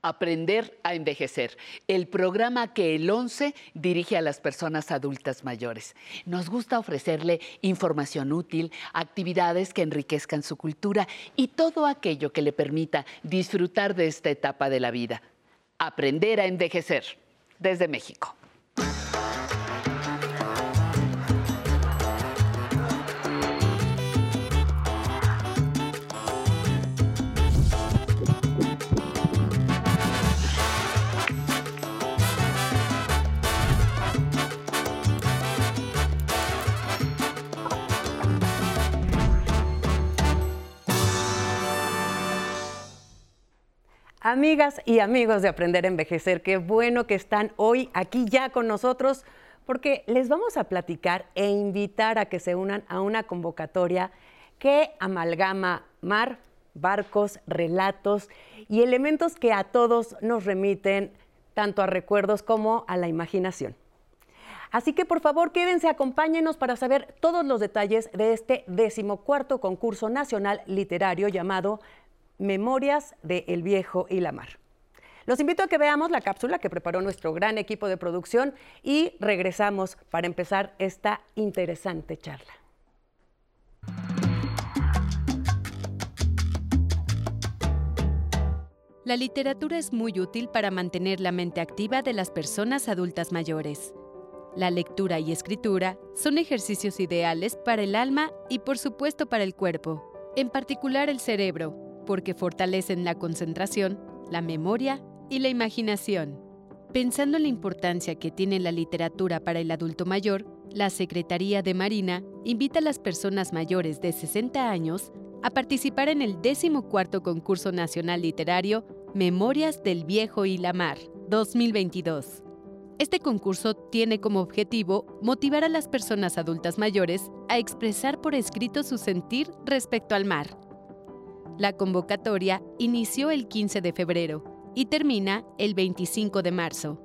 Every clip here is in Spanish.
Aprender a envejecer, el programa que el 11 dirige a las personas adultas mayores. Nos gusta ofrecerle información útil, actividades que enriquezcan su cultura y todo aquello que le permita disfrutar de esta etapa de la vida. Aprender a envejecer desde México. Amigas y amigos de Aprender a Envejecer, qué bueno que están hoy aquí ya con nosotros porque les vamos a platicar e invitar a que se unan a una convocatoria que amalgama mar, barcos, relatos y elementos que a todos nos remiten tanto a recuerdos como a la imaginación. Así que por favor quédense, acompáñenos para saber todos los detalles de este decimocuarto concurso nacional literario llamado Memorias de El Viejo y la Mar. Los invito a que veamos la cápsula que preparó nuestro gran equipo de producción y regresamos para empezar esta interesante charla. La literatura es muy útil para mantener la mente activa de las personas adultas mayores. La lectura y escritura son ejercicios ideales para el alma y por supuesto para el cuerpo, en particular el cerebro, porque fortalecen la concentración, la memoria y la imaginación. Pensando en la importancia que tiene la literatura para el adulto mayor, la Secretaría de Marina invita a las personas mayores de 60 años a participar en el 14 Concurso Nacional Literario Memorias del Viejo y la Mar 2022. Este concurso tiene como objetivo motivar a las personas adultas mayores a expresar por escrito su sentir respecto al mar la convocatoria inició el 15 de febrero y termina el 25 de marzo.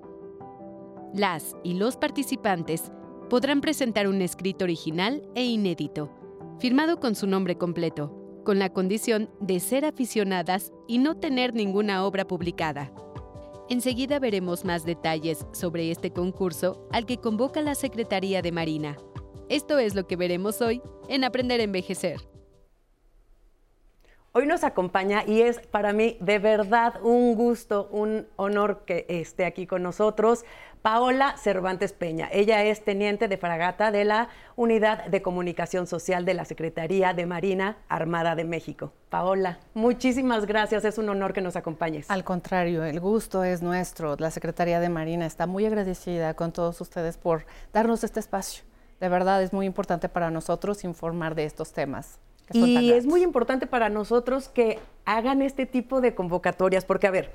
Las y los participantes podrán presentar un escrito original e inédito, firmado con su nombre completo, con la condición de ser aficionadas y no tener ninguna obra publicada. Enseguida veremos más detalles sobre este concurso al que convoca la Secretaría de Marina. Esto es lo que veremos hoy en Aprender a Envejecer. Hoy nos acompaña y es para mí de verdad un gusto, un honor que esté aquí con nosotros. Paola Cervantes Peña. Ella es teniente de fragata de la Unidad de Comunicación Social de la Secretaría de Marina Armada de México. Paola, muchísimas gracias. Es un honor que nos acompañes. Al contrario, el gusto es nuestro. La Secretaría de Marina está muy agradecida con todos ustedes por darnos este espacio. De verdad es muy importante para nosotros informar de estos temas. Y es muy importante para nosotros que hagan este tipo de convocatorias, porque a ver,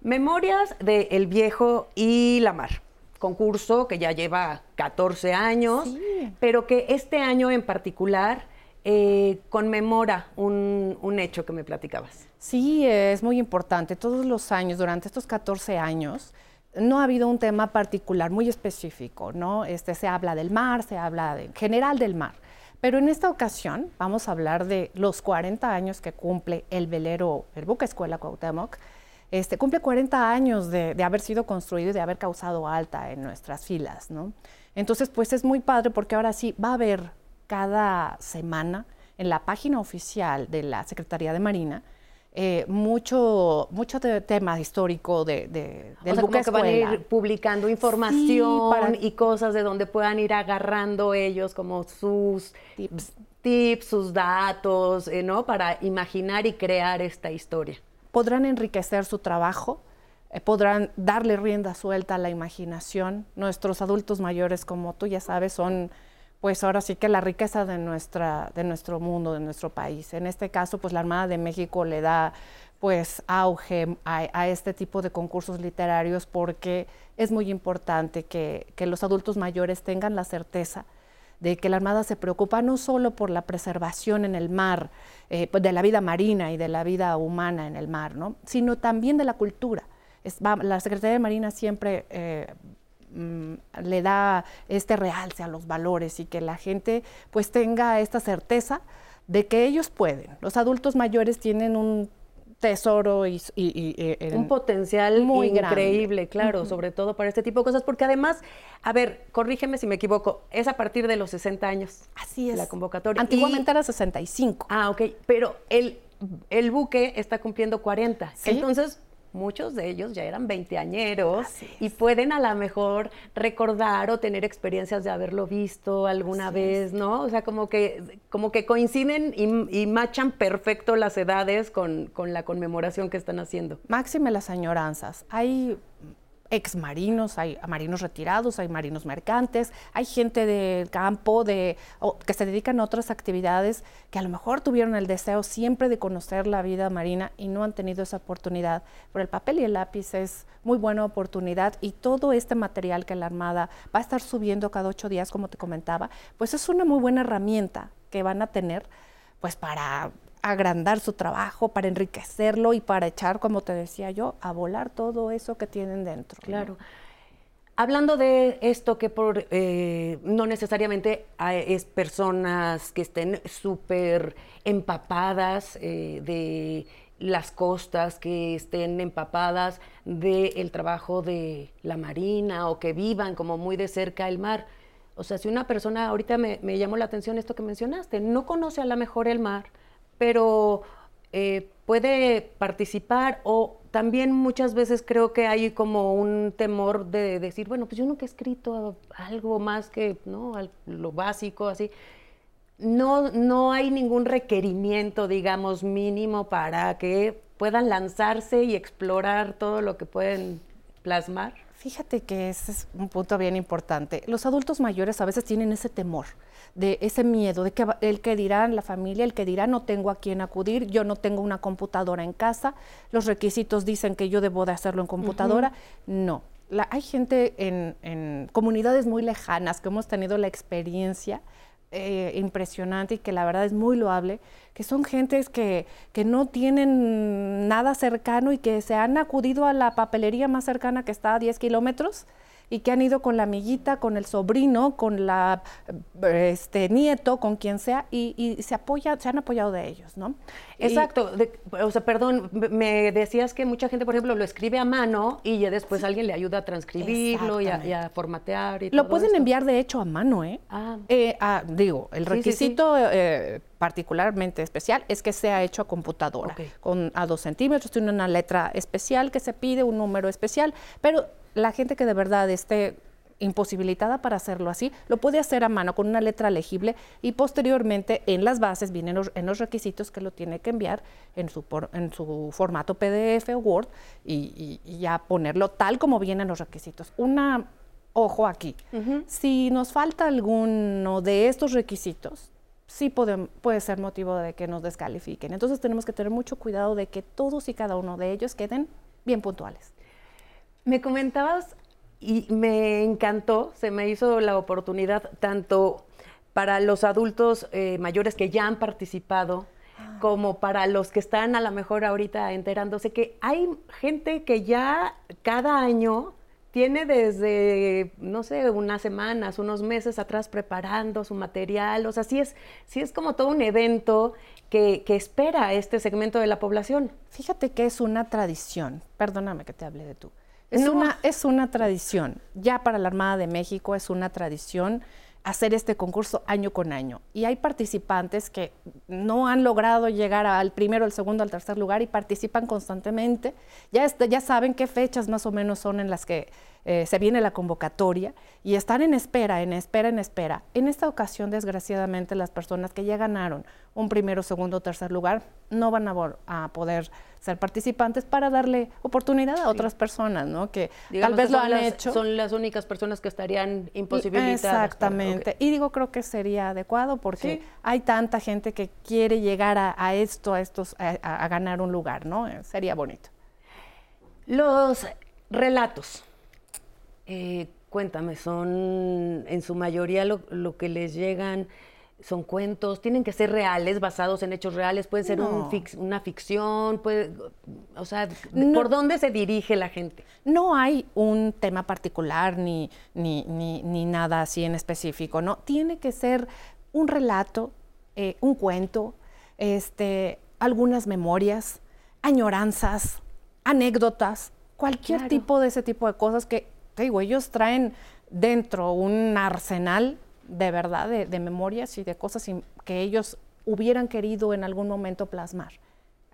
Memorias de El Viejo y la Mar, concurso que ya lleva 14 años, pero que este año en particular eh, conmemora un, un, hecho que me platicabas. Sí, es muy importante. Todos los años, durante estos 14 años, no ha habido un tema particular muy específico, ¿no? Este, se habla del mar, se habla en general del mar. Pero en esta ocasión vamos a hablar de los 40 años que cumple el velero, el buque escuela Cuauhtémoc. Este, cumple 40 años de, haber sido construido y de haber causado alta en nuestras filas, ¿no? Entonces, pues es muy padre porque ahora sí va a haber cada semana en la página oficial de la Secretaría de Marina eh, mucho, mucho tema histórico de, de del o que van a ir publicando información y cosas de donde puedan ir agarrando ellos como sus tips, sus datos, eh, ¿no? Para imaginar y crear esta historia. Podrán enriquecer su trabajo, eh, podrán darle rienda suelta a la imaginación. Nuestros adultos mayores, como tú ya sabes, son pues ahora sí que la riqueza de, nuestra, de nuestro mundo, de nuestro país. En este caso, pues la Armada de México le da pues auge a, este tipo de concursos literarios porque es muy importante que, los adultos mayores tengan la certeza de que la Armada se preocupa no solo por la preservación en el mar, eh, pues, de la vida marina y de la vida humana en el mar, ¿no? sino también de la cultura. la Secretaría de Marina siempre eh, Mm, le da este realce a los valores y que la gente pues tenga esta certeza de que ellos pueden. Los adultos mayores tienen un tesoro y, un potencial muy increíble, claro, sobre todo para este tipo de cosas, porque además, a ver, corrígeme si me equivoco, es a partir de los 60 años. Así es. La convocatoria. Antiguamente era 65. Ah, ok, pero el, el buque está cumpliendo 40. Entonces, muchos de ellos ya eran veinteañeros y pueden a lo mejor recordar o tener experiencias de haberlo visto alguna vez, ¿no? O sea, como que, como que coinciden y, machan perfecto las edades con, con la conmemoración que están haciendo. Máxime las añoranzas. Hay ex marinos, hay marinos retirados, hay marinos mercantes, hay gente del campo de, que se dedican a otras actividades que a lo mejor tuvieron el deseo siempre de conocer la vida marina y no han tenido esa oportunidad. Pero el papel y el lápiz es muy buena oportunidad y todo este material que la Armada va a estar subiendo cada ocho días, como te comentaba, pues es una muy buena herramienta que van a tener pues para agrandar su trabajo, para enriquecerlo y para echar, como te decía yo, a volar todo eso que tienen dentro. Claro. Hablando de esto que por eh, no necesariamente es personas que estén súper empapadas eh, de las costas, que estén empapadas del trabajo de la marina o que vivan como muy de cerca el mar. O sea, si una persona, ahorita me, me llamó la atención esto que mencionaste, no conoce a lo mejor el mar, pero eh, puede participar o también muchas veces creo que hay como un temor de decir, bueno, pues yo nunca he escrito algo más que ¿no? lo básico, así. No, no hay ningún requerimiento, digamos, mínimo para que puedan lanzarse y explorar todo lo que pueden plasmar. Fíjate que ese es un punto bien importante. Los adultos mayores a veces tienen ese temor de ese miedo, de que el que dirán la familia, el que dirá no tengo a quién acudir, yo no tengo una computadora en casa, los requisitos dicen que yo debo de hacerlo en computadora. No, hay gente en, comunidades muy lejanas que hemos tenido la experiencia eh, impresionante y que la verdad es muy loable, que son gentes que, que, no tienen nada cercano y que se han acudido a la papelería más cercana que está a 10 kilómetros y que han ido con la amiguita, con el sobrino, con la este nieto, con quien sea, y, se apoya, se han apoyado de ellos, ¿no? Exacto. o sea, perdón, me decías que mucha gente, por ejemplo, lo escribe a mano y ya después alguien le ayuda a transcribirlo y a, formatear y Lo pueden enviar de hecho a mano, ¿eh? Ah. eh digo, el requisito eh, particularmente especial es que sea hecho a computadora, con a dos centímetros, tiene una letra especial que se pide, un número especial, pero la gente que de verdad esté imposibilitada para hacerlo así, lo puede hacer a mano con una letra legible y posteriormente en las bases vienen en los requisitos que lo tiene que enviar en su, en su formato PDF o Word y, ya ponerlo tal como vienen los requisitos. Una, ojo aquí, si nos falta alguno de estos requisitos, sí puede, puede ser motivo de que nos descalifiquen. Entonces tenemos que tener mucho cuidado de que todos y cada uno de ellos queden bien puntuales. Me comentabas y me encantó, se me hizo la oportunidad tanto para los adultos eh, mayores que ya han participado, ah. como para los que están a lo mejor ahorita enterándose que hay gente que ya cada año tiene desde, no sé, unas semanas, unos meses atrás preparando su material. O sea, sí es, sí es como todo un evento que, que espera este segmento de la población. Fíjate que es una tradición, perdóname que te hable de tú es, una, es una tradición, ya para la Armada de México es una tradición hacer este concurso año con año. Y hay participantes que no han logrado llegar al primero, al segundo, al tercer lugar y participan constantemente. Ya, ya saben qué fechas más o menos son en las que eh, se viene la convocatoria y están en espera, en espera, en espera. En esta ocasión, desgraciadamente, las personas que ya ganaron un primero, segundo, tercer lugar no van a, poder ser participantes para darle oportunidad a otras personas, ¿no? Que tal vez lo han hecho. Son las únicas personas que estarían imposibilitadas. Exactamente. Y digo, creo que sería adecuado porque hay tanta gente que quiere llegar a, esto, a estos, a ganar un lugar, ¿no? Sería bonito. Los relatos eh, cuéntame, son en su mayoría lo, que les llegan son cuentos, tienen que ser reales, basados en hechos reales, puede ser una ficción, puede, o sea, ¿por dónde se dirige la gente? No hay un tema particular ni, ni, ni, nada así en específico, ¿no? Tiene que ser un relato, eh, un cuento, este, algunas memorias, añoranzas, anécdotas, cualquier tipo de ese tipo de cosas que, te digo, ellos traen dentro un arsenal de verdad de, de memorias y de cosas que ellos hubieran querido en algún momento plasmar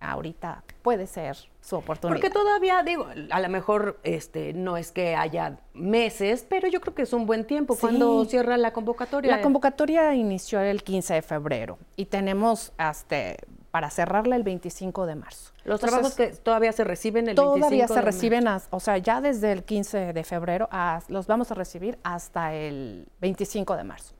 ahorita puede ser su oportunidad. Porque todavía, digo, a lo mejor este, no es que haya meses, pero yo creo que es un buen tiempo. cuando cierra la convocatoria? La convocatoria inició el 15 de febrero y tenemos hasta para cerrarla el 25 de marzo. ¿Los trabajos que todavía se reciben el todavía 25 se reciben, o sea, ya desde el 15 de febrero los vamos a recibir hasta el 25 de marzo.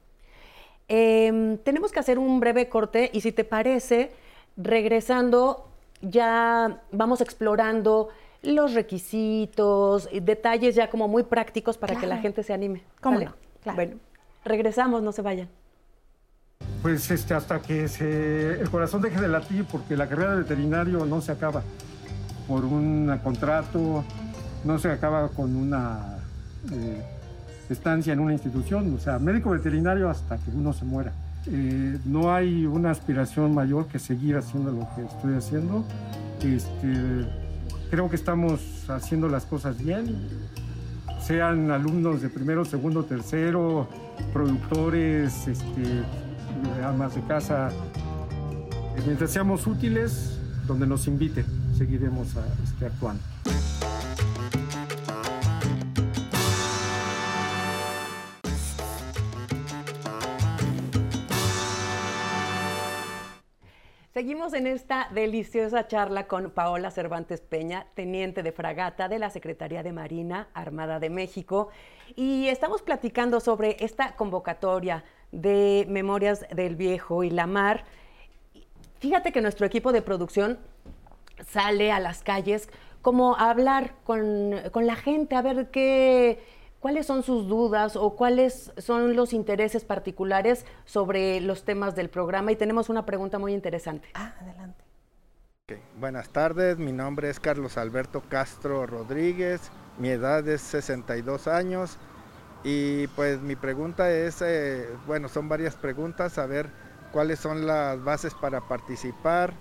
Em, tenemos que hacer un breve corte y si te parece, regresando ya vamos explorando los requisitos, detalles ya como muy prácticos para que la gente se anime. ¿Cómo no? Bueno, regresamos, no se vayan. Pues este, hasta que el corazón deje de latir, porque la carrera de veterinario no se acaba por un contrato, no se acaba con una eh, estancia en una institución, o sea, médico veterinario hasta que uno se muera. Eh, no hay una aspiración mayor que seguir haciendo lo que estoy haciendo. Este, creo que estamos haciendo las cosas bien, sean alumnos de primero, segundo, tercero, productores, este, amas de casa. Mientras seamos útiles, donde nos inviten, seguiremos este, actuando. Seguimos en esta deliciosa charla con Paola Cervantes Peña, teniente de fragata de la Secretaría de Marina Armada de México, y estamos platicando sobre esta convocatoria de Memorias del Viejo y la Mar. Fíjate que nuestro equipo de producción sale a las calles como a hablar con, con la gente, a ver qué ¿Cuáles son sus dudas o cuáles son los intereses particulares sobre los temas del programa? Y tenemos una pregunta muy interesante. Ah, adelante. Buenas tardes, mi nombre es Carlos Alberto Castro Rodríguez, mi edad es 62 años y pues mi pregunta es, eh, bueno, son varias preguntas, a ver cuáles son las bases para participar,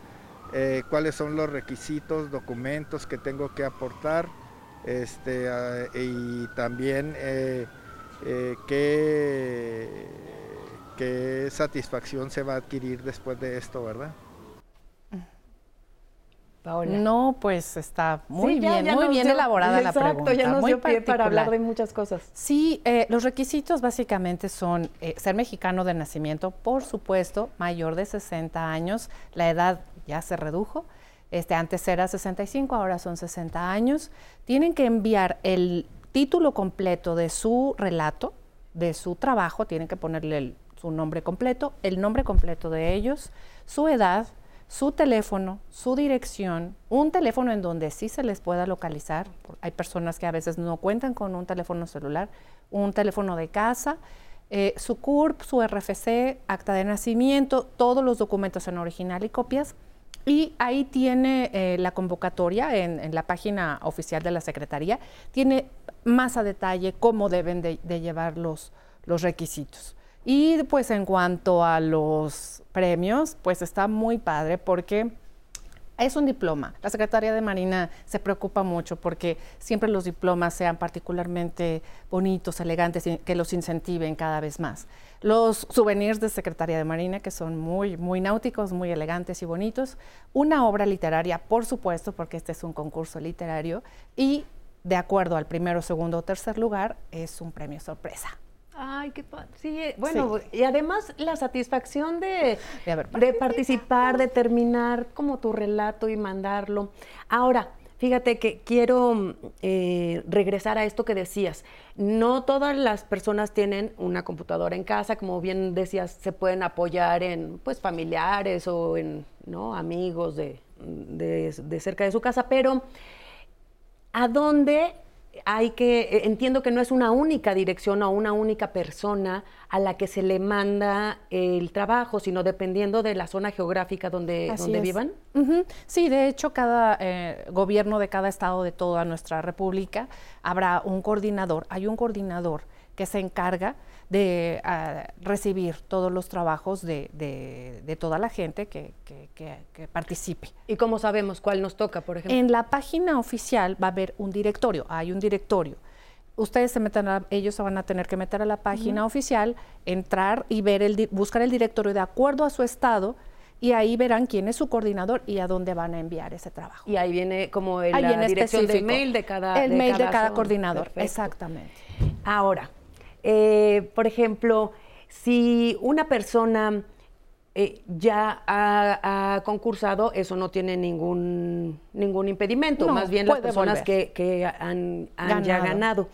eh, cuáles son los requisitos, documentos que tengo que aportar este, ah, y también eh, eh, qué, satisfacción se va a adquirir después de esto, ¿verdad? No, pues está muy bien, muy bien elaborada la pregunta. ya nos dio pie para hablar de muchas cosas. Sí, eh, los requisitos básicamente son ser mexicano de nacimiento, por supuesto, mayor de 60 años, la edad ya se redujo, este, antes era 65, ahora son 60 años, tienen que enviar el título completo de su relato, de su trabajo, tienen que ponerle su nombre completo, el nombre completo de ellos, su edad, su teléfono, su dirección, un teléfono en donde sí se les pueda localizar. Hay personas que a veces no cuentan con un teléfono celular, un teléfono de casa, eh, su CURP, su RFC, acta de nacimiento, todos los documentos en original y copias y ahí tiene eh, la convocatoria en, la página oficial de la Secretaría, tiene más a detalle cómo deben de, llevar los, los requisitos. Y pues en cuanto a los premios, pues está muy padre porque es un diploma. La Secretaría de Marina se preocupa mucho porque siempre los diplomas sean particularmente bonitos, elegantes y que los incentiven cada vez más. Los souvenirs de Secretaría de Marina, que son muy, muy náuticos, muy elegantes y bonitos. Una obra literaria, por supuesto, porque este es un concurso literario. Y de acuerdo al primero, segundo o tercer lugar, es un premio sorpresa. Ay, qué padre. Sí, eh, bueno, y además la satisfacción de, de, participar, de terminar como tu relato y mandarlo. Ahora, fíjate que quiero eh, regresar a esto que decías. No todas las personas tienen una computadora en casa, como bien decías, se pueden apoyar en pues familiares o en ¿no? amigos de, de cerca de su casa, pero ¿a dónde hay que, eh, entiendo que no es una única dirección o una única persona a la que se le manda el trabajo, sino dependiendo de la zona geográfica donde, donde vivan. Sí, de hecho, cada eh, gobierno de cada estado de toda nuestra república habrá un coordinador, hay un coordinador que se encarga de ah, recibir todos los trabajos de, toda la gente que, participe. ¿Y cómo sabemos cuál nos toca, por ejemplo? En la página oficial va a haber un directorio, hay un directorio. Ustedes se meten, ellos se van a tener que meter a la página oficial, entrar y ver el, buscar el directorio de acuerdo a su estado y ahí verán quién es su coordinador y a dónde van a enviar ese trabajo. Y ahí viene como el, la dirección del mail de cada El mail de cada coordinador, exactamente. Ahora, eh, por ejemplo, si una persona eh, ya ha, concursado, eso no tiene ningún, ningún impedimento, más bien las personas que, han, ya ganado.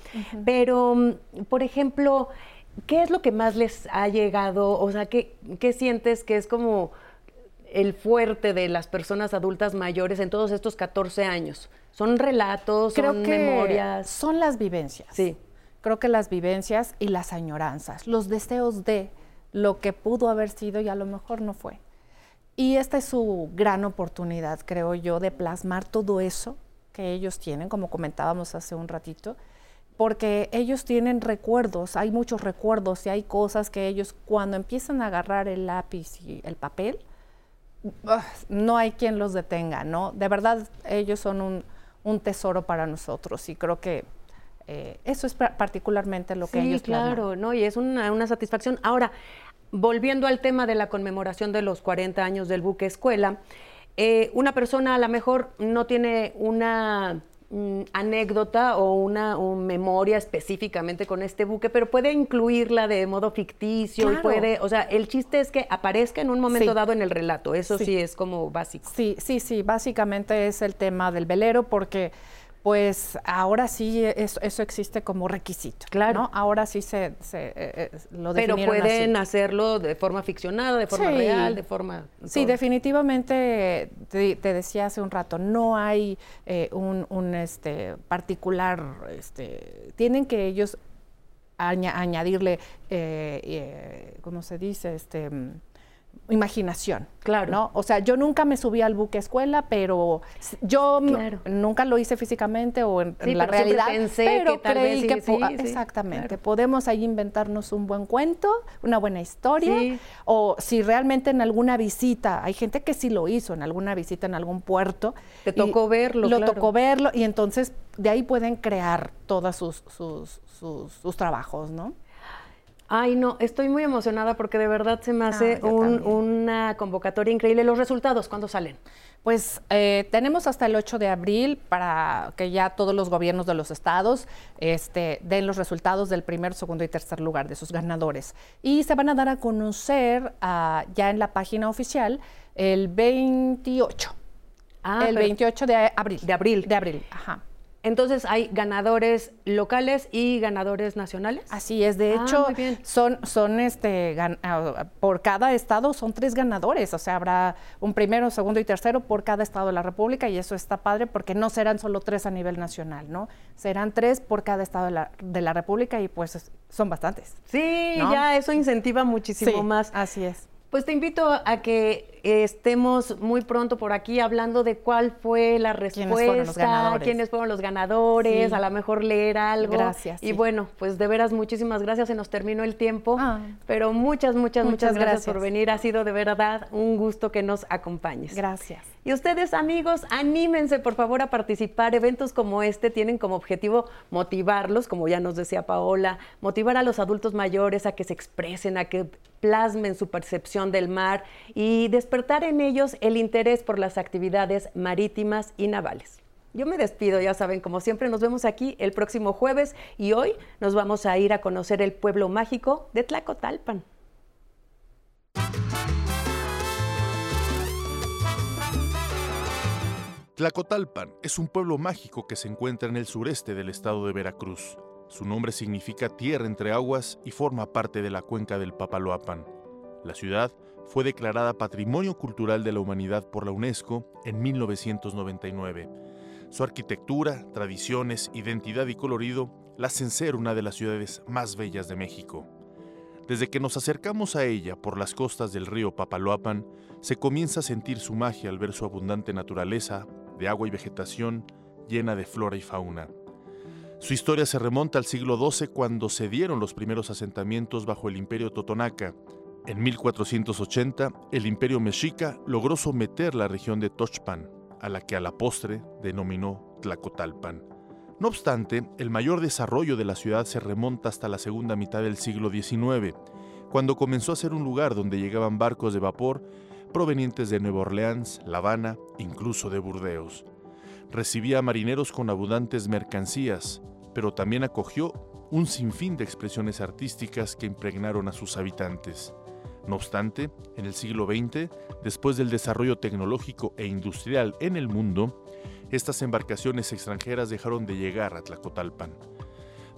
Pero, mm, por ejemplo, ¿qué es lo que más les ha llegado? O sea, ¿qué, qué sientes que es como el fuerte de las personas adultas mayores en todos estos 14 años? ¿Son relatos, son memorias? Son las vivencias. Sí. Creo que las vivencias y las añoranzas, los deseos de lo que pudo haber sido y a lo mejor no fue. Y esta es su gran oportunidad, creo yo, de plasmar todo eso que ellos tienen, como comentábamos hace un ratito, porque ellos tienen recuerdos, hay muchos recuerdos y hay cosas que ellos cuando empiezan a agarrar el lápiz y el papel, no hay quien los detenga, ¿no? De verdad, ellos son un, tesoro para nosotros y creo que eh, eso es particularmente lo que ellos claro, ¿no? Y es una, satisfacción. Ahora, volviendo al tema de la conmemoración de los 40 años del buque escuela, eh, una persona a lo mejor no tiene una Mm, anécdota o una memoria específicamente con este buque, pero puede incluirla de modo ficticio y puede, o sea, el chiste es que aparezca en un momento dado en el relato, eso sí. es como básico. Sí, sí, sí, básicamente es el tema del velero porque pues ahora sí eso, eso, existe como requisito. Claro. Ahora sí se, se eh, eh, lo Pero pueden hacerlo de forma ficcionada, de forma real, de forma... Sí, definitivamente, te, decía hace un rato, no hay eh, un, un, este, particular, este, tienen que ellos añadirle, ¿cómo se dice? Este imaginación. Claro. ¿no? O sea, yo nunca me subí al buque escuela, pero yo nunca lo hice físicamente o en, la realidad. Pensé pero que creí que exactamente podemos ahí inventarnos un buen cuento, una buena historia, o si realmente en alguna visita, hay gente que sí lo hizo, en alguna visita en algún puerto. Te tocó verlo. Lo tocó verlo y entonces de ahí pueden crear todos sus, sus, sus, sus trabajos, ¿no? Ay, no, estoy muy emocionada porque de verdad se me hace ah, una convocatoria increíble. ¿Los resultados cuándo salen? Pues eh, tenemos hasta el 8 de abril para que ya todos los gobiernos de los estados este, den los resultados del primer, segundo y tercer lugar de sus ganadores. Y se van a dar a conocer ah, ya en la página oficial el 28. Ah, el 28 de abril. De abril. De abril, ajá. Entonces hay ganadores locales y ganadores nacionales. Así es, de ah, hecho, son, son este, ah, por cada estado son tres ganadores, o sea, habrá un primero, segundo y tercero por cada estado de la República y eso está padre porque no serán solo tres a nivel nacional, ¿no? Serán tres por cada estado de la, de la República y pues son bastantes. Sí, ya eso incentiva muchísimo más. Así es. Pues te invito a que estemos muy pronto por aquí hablando de cuál fue la respuesta, quiénes fueron los ganadores, a lo mejor leer algo. Gracias. Y bueno, pues de veras muchísimas gracias, se nos terminó el tiempo, ah. pero muchas, muchas, muchas, gracias por venir. Ha sido de verdad un gusto que nos acompañes. Gracias. Y ustedes, amigos, anímense por favor a participar. Eventos como este tienen como objetivo motivarlos, como ya nos decía Paola, motivar a los adultos mayores a que se expresen, a que plasmen su percepción del mar y despertar en ellos el interés por las actividades marítimas y navales. Yo me despido, ya saben, como siempre nos vemos aquí el próximo jueves y hoy nos vamos a ir a conocer el pueblo mágico de Tlacotalpan. Tlacotalpan es un pueblo mágico que se encuentra en el sureste del estado de Veracruz. Su nombre significa tierra entre aguas y forma parte de la cuenca del Papaloapan. La ciudad fue declarada Patrimonio Cultural de la Humanidad por la UNESCO en 1999. Su arquitectura, tradiciones, identidad y colorido la hacen ser una de las ciudades más bellas de México. Desde que nos acercamos a ella por las costas del río Papaloapan, se comienza a sentir su magia al ver su abundante naturaleza, de agua y vegetación llena de flora y fauna. Su historia se remonta al siglo XII cuando se dieron los primeros asentamientos bajo el imperio totonaca. En 1480, el imperio mexica logró someter la región de Tochpan, a la que a la postre denominó Tlacotalpan. No obstante, el mayor desarrollo de la ciudad se remonta hasta la segunda mitad del siglo XIX, cuando comenzó a ser un lugar donde llegaban barcos de vapor provenientes de Nueva Orleans, La Habana, incluso de Burdeos. Recibía marineros con abundantes mercancías, pero también acogió un sinfín de expresiones artísticas que impregnaron a sus habitantes. No obstante, en el siglo XX, después del desarrollo tecnológico e industrial en el mundo, estas embarcaciones extranjeras dejaron de llegar a Tlacotalpan.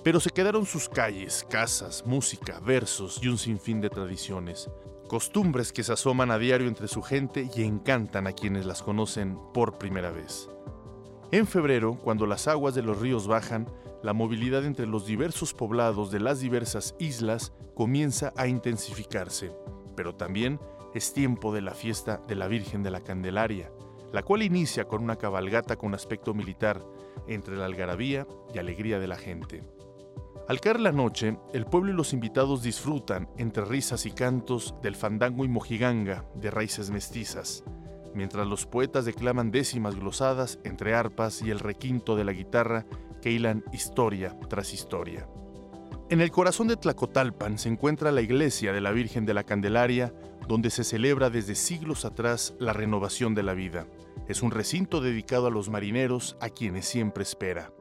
Pero se quedaron sus calles, casas, música, versos y un sinfín de tradiciones, costumbres que se asoman a diario entre su gente y encantan a quienes las conocen por primera vez. En febrero, cuando las aguas de los ríos bajan, la movilidad entre los diversos poblados de las diversas islas comienza a intensificarse, pero también es tiempo de la fiesta de la Virgen de la Candelaria, la cual inicia con una cabalgata con aspecto militar entre la algarabía y alegría de la gente. Al caer la noche, el pueblo y los invitados disfrutan, entre risas y cantos, del fandango y mojiganga de raíces mestizas, mientras los poetas declaman décimas glosadas entre arpas y el requinto de la guitarra que hilan historia tras historia. En el corazón de Tlacotalpan se encuentra la iglesia de la Virgen de la Candelaria, donde se celebra desde siglos atrás la renovación de la vida. Es un recinto dedicado a los marineros, a quienes siempre espera.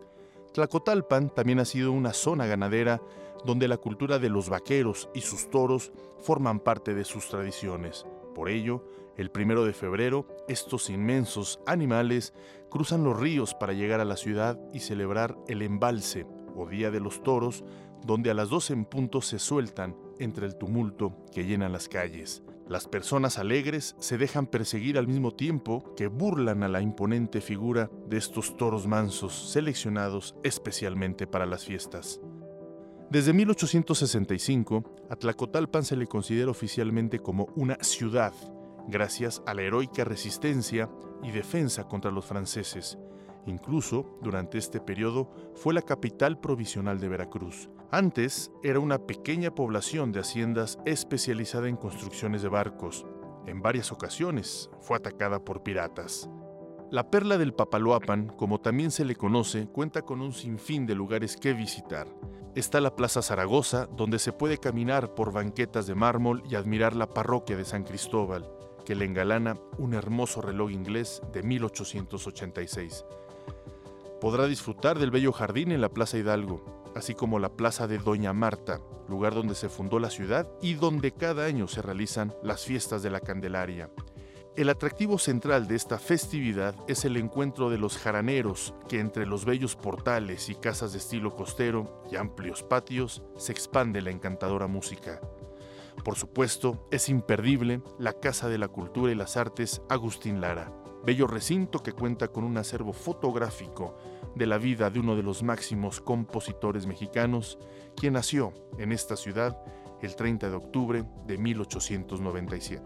Tlacotalpan también ha sido una zona ganadera donde la cultura de los vaqueros y sus toros forman parte de sus tradiciones. Por ello, el primero de febrero, estos inmensos animales cruzan los ríos para llegar a la ciudad y celebrar el embalse o Día de los Toros, donde a las 12 en punto se sueltan entre el tumulto que llena las calles. Las personas alegres se dejan perseguir al mismo tiempo que burlan a la imponente figura de estos toros mansos seleccionados especialmente para las fiestas. Desde 1865, a Tlacotalpan se le considera oficialmente como una ciudad gracias a la heroica resistencia y defensa contra los franceses. Incluso, durante este periodo, fue la capital provisional de Veracruz. Antes era una pequeña población de haciendas especializada en construcciones de barcos. En varias ocasiones fue atacada por piratas. La perla del Papaloapan, como también se le conoce, cuenta con un sinfín de lugares que visitar. Está la Plaza Zaragoza, donde se puede caminar por banquetas de mármol y admirar la parroquia de San Cristóbal que le engalana un hermoso reloj inglés de 1886. Podrá disfrutar del bello jardín en la Plaza Hidalgo, así como la Plaza de Doña Marta, lugar donde se fundó la ciudad y donde cada año se realizan las fiestas de la Candelaria. El atractivo central de esta festividad es el encuentro de los jaraneros, que entre los bellos portales y casas de estilo costero y amplios patios se expande la encantadora música. Por supuesto, es imperdible la Casa de la Cultura y las Artes Agustín Lara, bello recinto que cuenta con un acervo fotográfico de la vida de uno de los máximos compositores mexicanos, quien nació en esta ciudad el 30 de octubre de 1897.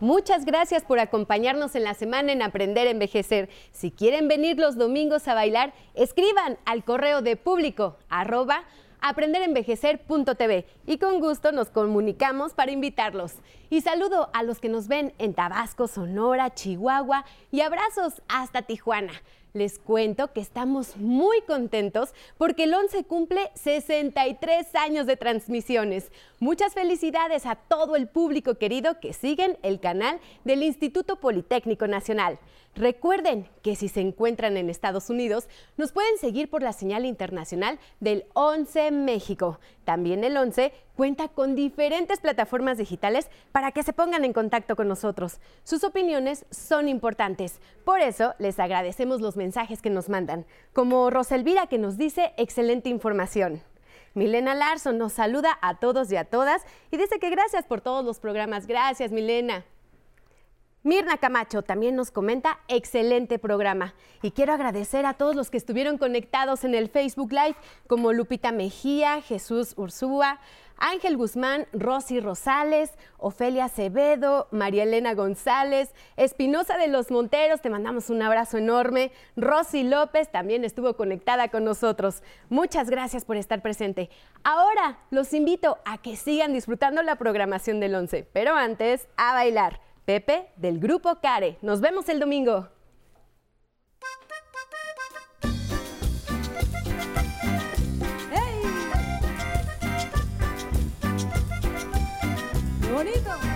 Muchas gracias por acompañarnos en la semana en Aprender a Envejecer. Si quieren venir los domingos a bailar, escriban al correo de público arroba aprenderenvejecer.tv y con gusto nos comunicamos para invitarlos. Y saludo a los que nos ven en Tabasco, Sonora, Chihuahua y abrazos hasta Tijuana. Les cuento que estamos muy contentos porque el 11 cumple 63 años de transmisiones. Muchas felicidades a todo el público querido que siguen el canal del Instituto Politécnico Nacional. Recuerden que si se encuentran en Estados Unidos, nos pueden seguir por la señal internacional del 11 México. También el 11 cuenta con diferentes plataformas digitales para que se pongan en contacto con nosotros. Sus opiniones son importantes. Por eso les agradecemos los mensajes que nos mandan, como Roselvira que nos dice excelente información. Milena Larson nos saluda a todos y a todas y dice que gracias por todos los programas. Gracias, Milena. Mirna Camacho también nos comenta, excelente programa. Y quiero agradecer a todos los que estuvieron conectados en el Facebook Live, como Lupita Mejía, Jesús Ursúa, Ángel Guzmán, Rosy Rosales, Ofelia Acevedo, María Elena González, Espinosa de los Monteros, te mandamos un abrazo enorme. Rosy López también estuvo conectada con nosotros. Muchas gracias por estar presente. Ahora los invito a que sigan disfrutando la programación del 11, pero antes a bailar. Pepe del grupo Care. Nos vemos el domingo. bonito.